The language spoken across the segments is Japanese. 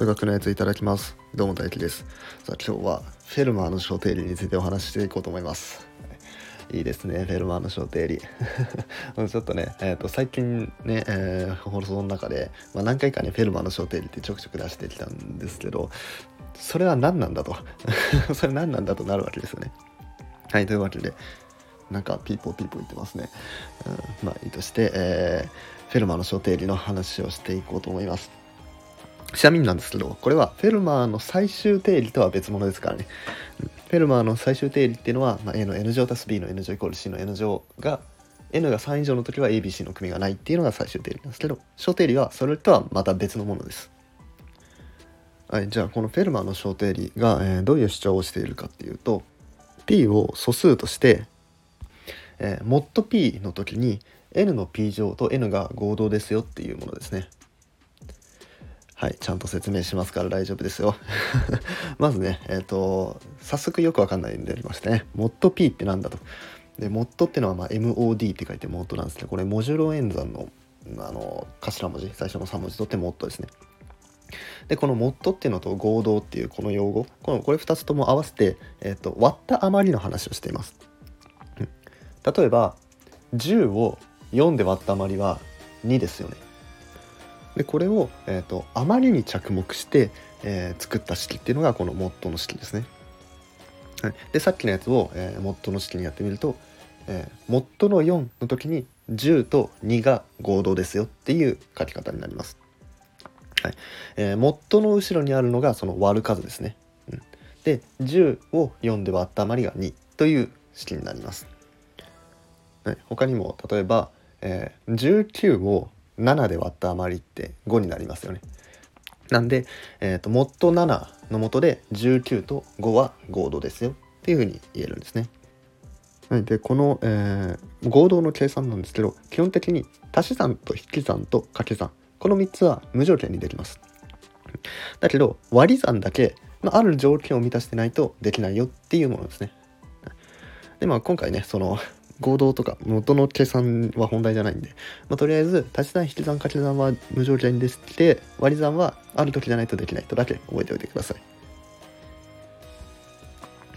数学のやついただきます。どうも大輝です。さあ今日はフェルマーの小定理についてお話ししていこうと思います。いいですねフェルマーの小定理。ちょっとね、えーと、最近ね、えー、放送の中で、まあ、何回かねフェルマーの小定理ってちょくちょく出してきたんですけどそれは何なんだと。それ何なんだとなるわけですよね。はいというわけでなんかピーポーピーポー言ってますね、うん、まあいいとして、えー、フェルマーの小定理の話をしていこうと思います。ちなみになんですけど、これはフェルマーの最終定理とは別物ですからね。フェルマーの最終定理っていうのは、まあ、A の N 乗足す B の N 乗イコール C の N 乗が N が3以上の時は ABC の組がないっていうのが最終定理なんですけど、小定理はそれとはまた別のものです。はい、じゃあこのフェルマーの小定理が、えー、どういう主張をしているかっていうと P を素数として、えー、モッド P の時に N の P 乗と N が合同ですよっていうものですね。はい、ちゃんと説明しますから大丈夫ですよ。まずね、えっ、ー、と、早速よくわかんないんでありましてね、モッド P ってなんだと。で、モッドってのは、まあ、MOD って書いてモッドなんですけど、これ、モジュロ演算の、あの、頭文字、最初の3文字とってモッドですね。で、このモッドっていうのと合同っていうこの用語、このこれ2つとも合わせて、えっ、ー、と、割った余りの話をしています。例えば、10を4で割った余りは2ですよね。でこれを、えーと、あまりに着目して、えー、作った式っていうのがこのモッドの式ですね。はい、でさっきのやつを、えー、モッドの式にやってみると、えー、モッドの4の時に10と2が合同ですよっていう書き方になります。はいえー、モッドの後ろにあるのがその割る数ですね。うん、で10を4で割った余りが2という式になります。はい、他にも例えば、えー、19を7で割った余りって5になりますよね。なんで、えーと、モッド7のもとで19と5は合同ですよっていうふうに言えるんですね。はい、でこの、えー、合同の計算なんですけど基本的に足し算と引き算と掛け算この3つは無条件にできます。だけど割り算だけ、まあ、ある条件を満たしてないとできないよっていうものですね。でまあ今回ねその合同とか元の計算は本題じゃないんで、まあ、とりあえず足し算引き算掛け算は無条件できて割り算はある時じゃないとできないとだけ覚えておいてください。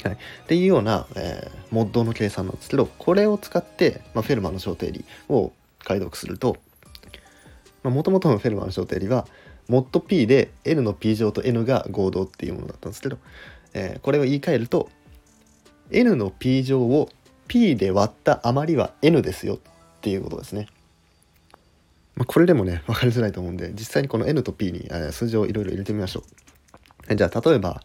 はい、っていうような、えー、モッドの計算なんですけどこれを使って、まあ、フェルマの小定理を解読するともともとのフェルマの小定理はモッド P で N の P 乗と N が合同っていうものだったんですけど、えー、これを言い換えると N の P 乗を P で割った余りは N ですよっていうことですね。まあ、これでもね分かりづらいと思うんで実際にこの N と P に数字をいろいろ入れてみましょう。じゃあ例えば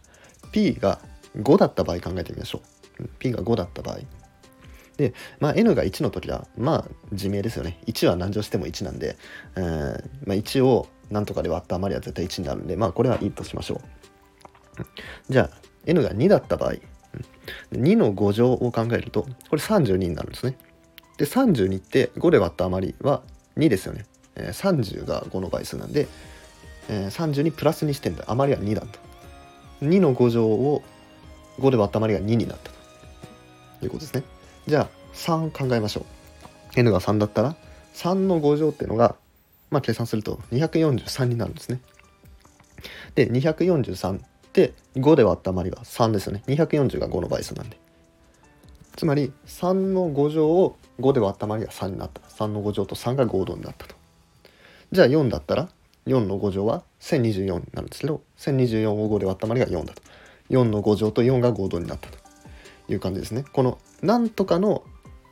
P が5だった場合考えてみましょう。P が5だった場合。で、まあ、N が1の時はまあ自明ですよね。1は何乗しても1なんで、えーまあ、1を何とかで割った余りは絶対1になるんでまあこれはいいとしましょう。じゃあ N が2だった場合2の5乗を考えるとこれ32になるんですね。で32って5で割った余りは2ですよね。えー、30が5の倍数なんで、えー、32プラスにしてんだ余りは2だと。2の5乗を5で割った余りが2になったということですね。じゃあ3考えましょう。n が3だったら3の5乗っていうのがまあ計算すると243になるんですね。で243で5で割った余りは3ですよね。240が5の倍数なんで。つまり3の5乗を5で割った余りが3になった。3の5乗と3が合同になったと。じゃあ4だったら4の5乗は1024になるんですけど1024を5で割った余りが4だと。4の5乗と4が合同になったという感じですね。このなんとかの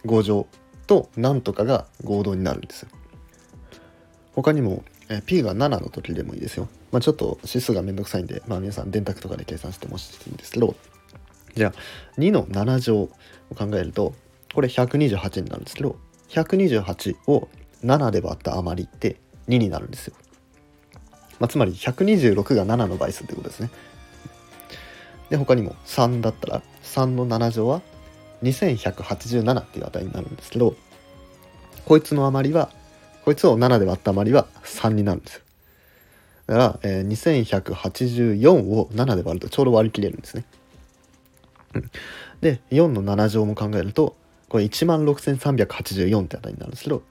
5乗となんとかが合同になるんです他にもえ P が7の時でもいいですよ。まあ、ちょっと指数がめんどくさいんで、まあ、皆さん電卓とかで計算してもいいんですけど、じゃあ2の7乗を考えると、これ128になるんですけど、128を7で割った余りって2になるんですよ。まあ、つまり126が7の倍数ってことですね。で、他にも3だったら、3の7乗は2187っていう値になるんですけど、こいつの余りはこいつを7で割った余りは3になるんです。だから、えー、2184を7で割るとちょうど割り切れるんですね。で4の7乗も考えるとこれ16384って値になるんですけど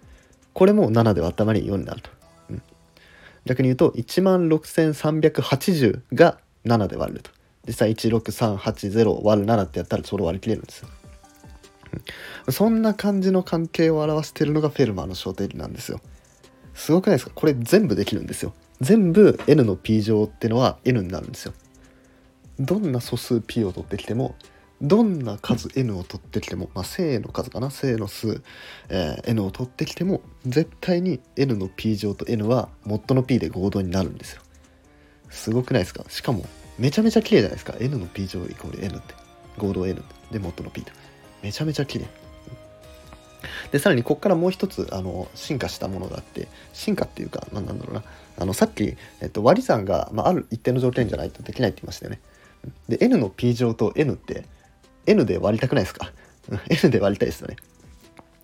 これも7で割った余り4になると。うん、逆に言うと16,380が7で割ると実際16380割る7ってやったらちょうど割り切れるんですよ、そんな感じの関係を表しているのがフェルマーの小定理なんですよ。すごくないですか？これ全部できるんですよ。全部 n の p 乗ってのは n になるんですよ。どんな素数 p を取ってきてもどんな数 n を取ってきても、まあ、正の数かな？正の数、えー、n を取ってきても絶対に n の p 乗と n はモッドの p で合同になるんですよ。すごくないですか？しかもめちゃめちゃ綺麗じゃないですか？N の p 乗イコール n って。合同 n でモッドの p とめちゃめちゃ綺麗でさらにここからもう一つあの進化したものがあって進化っていうか何なんだろうなあのさっき、えっと、割り算が、まあ、ある一定の条件じゃないとできないって言いましたよねで n の p 乗と n って n で割りたくないですか ?n で割りたいですよね。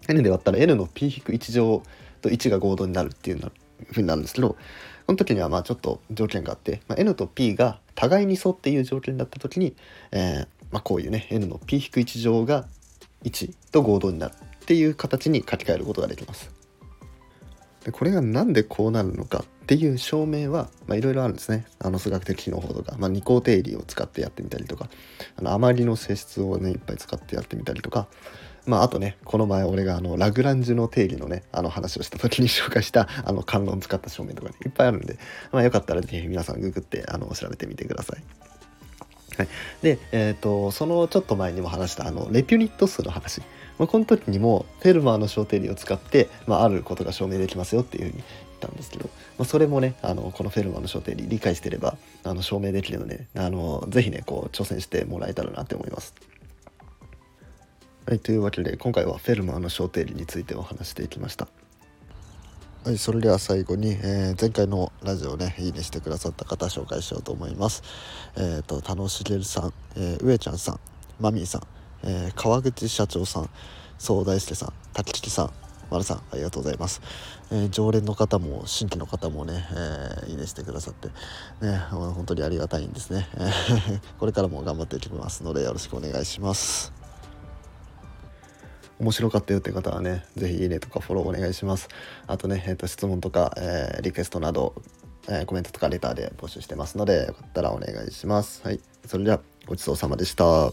n で割ったら n の p-1 乗と1が合同になるっていうふうになるんですけど、この時にはまあちょっと条件があって、まあ、n と p が互いに沿っていう条件だった時に、えー、まあ、こういうね n の p-1 乗が1と合同になるっていう形に書き換えることができます。でこれが何でこうなるのかっていう証明はいろいろあるんですねあの数学的機能法とか、まあ、二項定理を使ってやってみたりとかあの余りの性質をねいっぱい使ってやってみたりとかまあ、あとねこの前俺があのラグランジュの定理のねあの話をした時に紹介したあの関論使った証明とかねいっぱいあるんで、まあ、よかったら是非皆さんググってあの調べてみてください。はい、で、えーと、そのちょっと前にも話したあのレピュニット数の話、まあ、この時にもフェルマーの小定理を使って、まあ、あることが証明できますよっていうふうに言ったんですけど、まあ、それもねあのこのフェルマーの小定理理解してればあの証明できるのであのぜひねこう挑戦してもらえたらなって思います。はい、というわけで今回はフェルマーの小定理についてお話していきました。はい、それでは最後に、えー、前回のラジオね、いいねしてくださった方紹介しようと思います。えっ、ー、と、田野茂さん、えー、上ちゃんさん、マミーさん、えー、川口社長さん、総大輔さん、滝木さん、丸さん、ありがとうございます。えー、常連の方も新規の方もね、えー、いいねしてくださって、ね、本当にありがたいんですね。これからも頑張っていきますので、よろしくお願いします。面白かったよって方はね、是非いいねとかフォローお願いします。あとね、えー、と質問とか、えー、リクエストなど、えー、コメントとかレターで募集してますので、よかったらお願いします。はい。それでは、ごちそうさまでした。